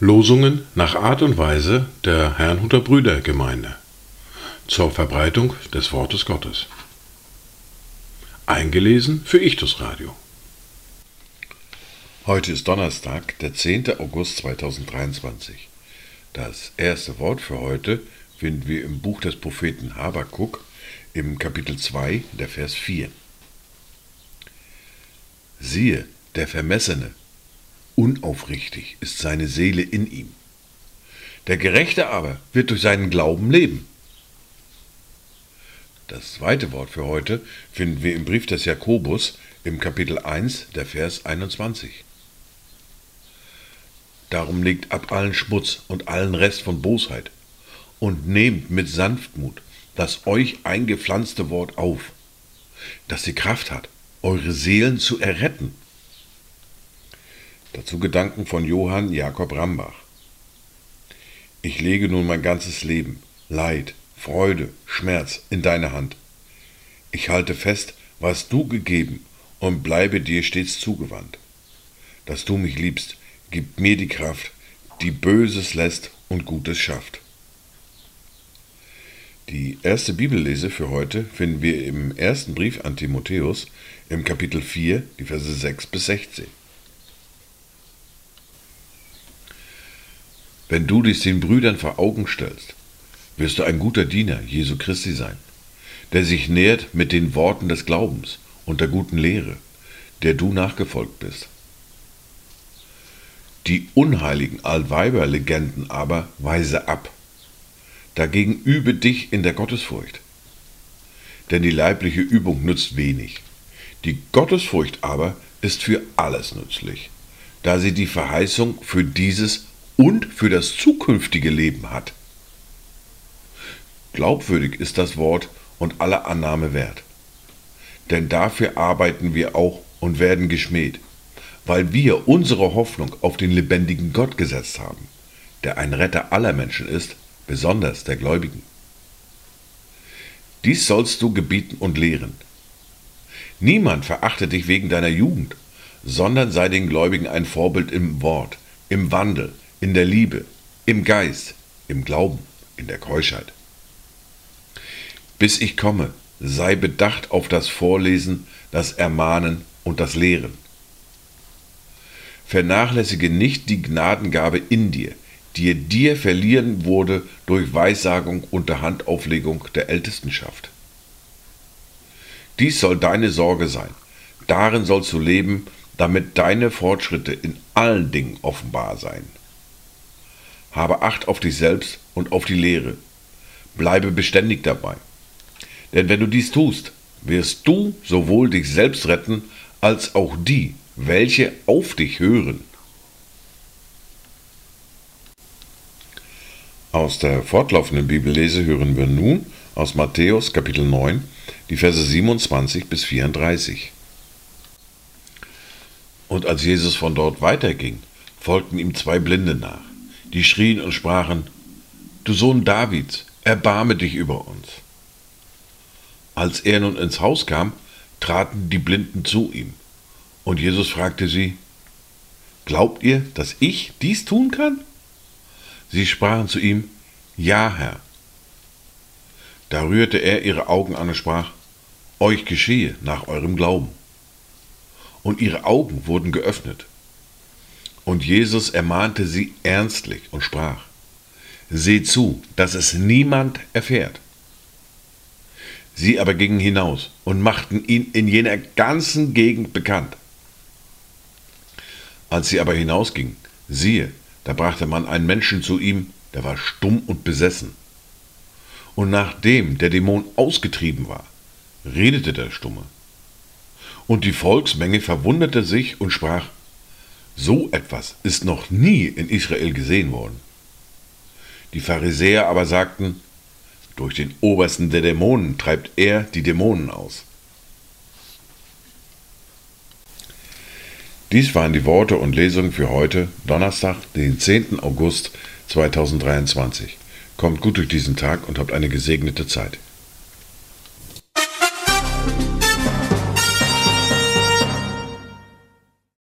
Losungen nach Art und Weise der Herrnhuter Brüdergemeinde zur Verbreitung des Wortes Gottes. Eingelesen für Ichtus Radio. Heute ist Donnerstag, der 10. August 2023. Das erste Wort für heute finden wir im Buch des Propheten Habakuk im Kapitel 2, der Vers 4. Siehe, der Vermessene, unaufrichtig ist seine Seele in ihm. Der Gerechte aber wird durch seinen Glauben leben. Das zweite Wort für heute finden wir im Brief des Jakobus im Kapitel 1, der Vers 21. Darum legt ab allen Schmutz und allen Rest von Bosheit und nehmt mit Sanftmut das euch eingepflanzte Wort auf, das die Kraft hat, eure Seelen zu erretten. Dazu Gedanken von Johann Jakob Rambach. Ich lege nun mein ganzes Leben, Leid, Freude, Schmerz in deine Hand. Ich halte fest, was du gegeben und bleibe dir stets zugewandt. Dass du mich liebst, gibt mir die Kraft, die Böses lässt und Gutes schafft. Die erste Bibellese für heute finden wir im ersten Brief an Timotheus im Kapitel 4, die Verse 6 bis 16. Wenn du dich den Brüdern vor Augen stellst, wirst du ein guter Diener Jesu Christi sein, der sich nährt mit den Worten des Glaubens und der guten Lehre, der du nachgefolgt bist. Die unheiligen Altweiberlegenden aber weise ab. Dagegen übe dich in der Gottesfurcht. Denn die leibliche Übung nützt wenig. Die Gottesfurcht aber ist für alles nützlich, da sie die Verheißung für dieses und für das zukünftige Leben hat. Glaubwürdig ist das Wort und alle Annahme wert. Denn dafür arbeiten wir auch und werden geschmäht, weil wir unsere Hoffnung auf den lebendigen Gott gesetzt haben, der ein Retter aller Menschen ist, besonders der Gläubigen. Dies sollst du gebieten und lehren. Niemand verachte dich wegen deiner Jugend, sondern sei den Gläubigen ein Vorbild im Wort, im Wandel, in der Liebe, im Geist, im Glauben, in der Keuschheit. Bis ich komme, sei bedacht auf das Vorlesen, das Ermahnen und das Lehren. Vernachlässige nicht die Gnadengabe in dir, die dir verliehen wurde durch Weissagung unter Handauflegung der Ältestenschaft. Dies soll deine Sorge sein. Darin sollst du leben, damit deine Fortschritte in allen Dingen offenbar seien. Habe Acht auf dich selbst und auf die Lehre. Bleibe beständig dabei. Denn wenn du dies tust, wirst du sowohl dich selbst retten, als auch die, welche auf dich hören. Aus der fortlaufenden Bibellese hören wir nun aus Matthäus Kapitel 9 die Verse 27 bis 34. Und als Jesus von dort weiterging, folgten ihm zwei Blinde nach die schrien und sprachen, Du Sohn Davids, erbarme dich über uns. Als er nun ins Haus kam, traten die Blinden zu ihm, und Jesus fragte sie, Glaubt ihr, dass ich dies tun kann? Sie sprachen zu ihm, Ja, Herr. Da rührte er ihre Augen an und sprach, Euch geschehe nach eurem Glauben. Und ihre Augen wurden geöffnet, und Jesus ermahnte sie ernstlich und sprach, Seht zu, dass es niemand erfährt. Sie aber gingen hinaus und machten ihn in jener ganzen Gegend bekannt. Als sie aber hinausgingen, siehe, da brachte man einen Menschen zu ihm, der war stumm und besessen. Und nachdem der Dämon ausgetrieben war, redete der Stumme. Und die Volksmenge verwunderte sich und sprach, so etwas ist noch nie in Israel gesehen worden. Die Pharisäer aber sagten, durch den Obersten der Dämonen treibt er die Dämonen aus. Dies waren die Worte und Lesungen für heute, Donnerstag, den 10. August 2023. Kommt gut durch diesen Tag und habt eine gesegnete Zeit.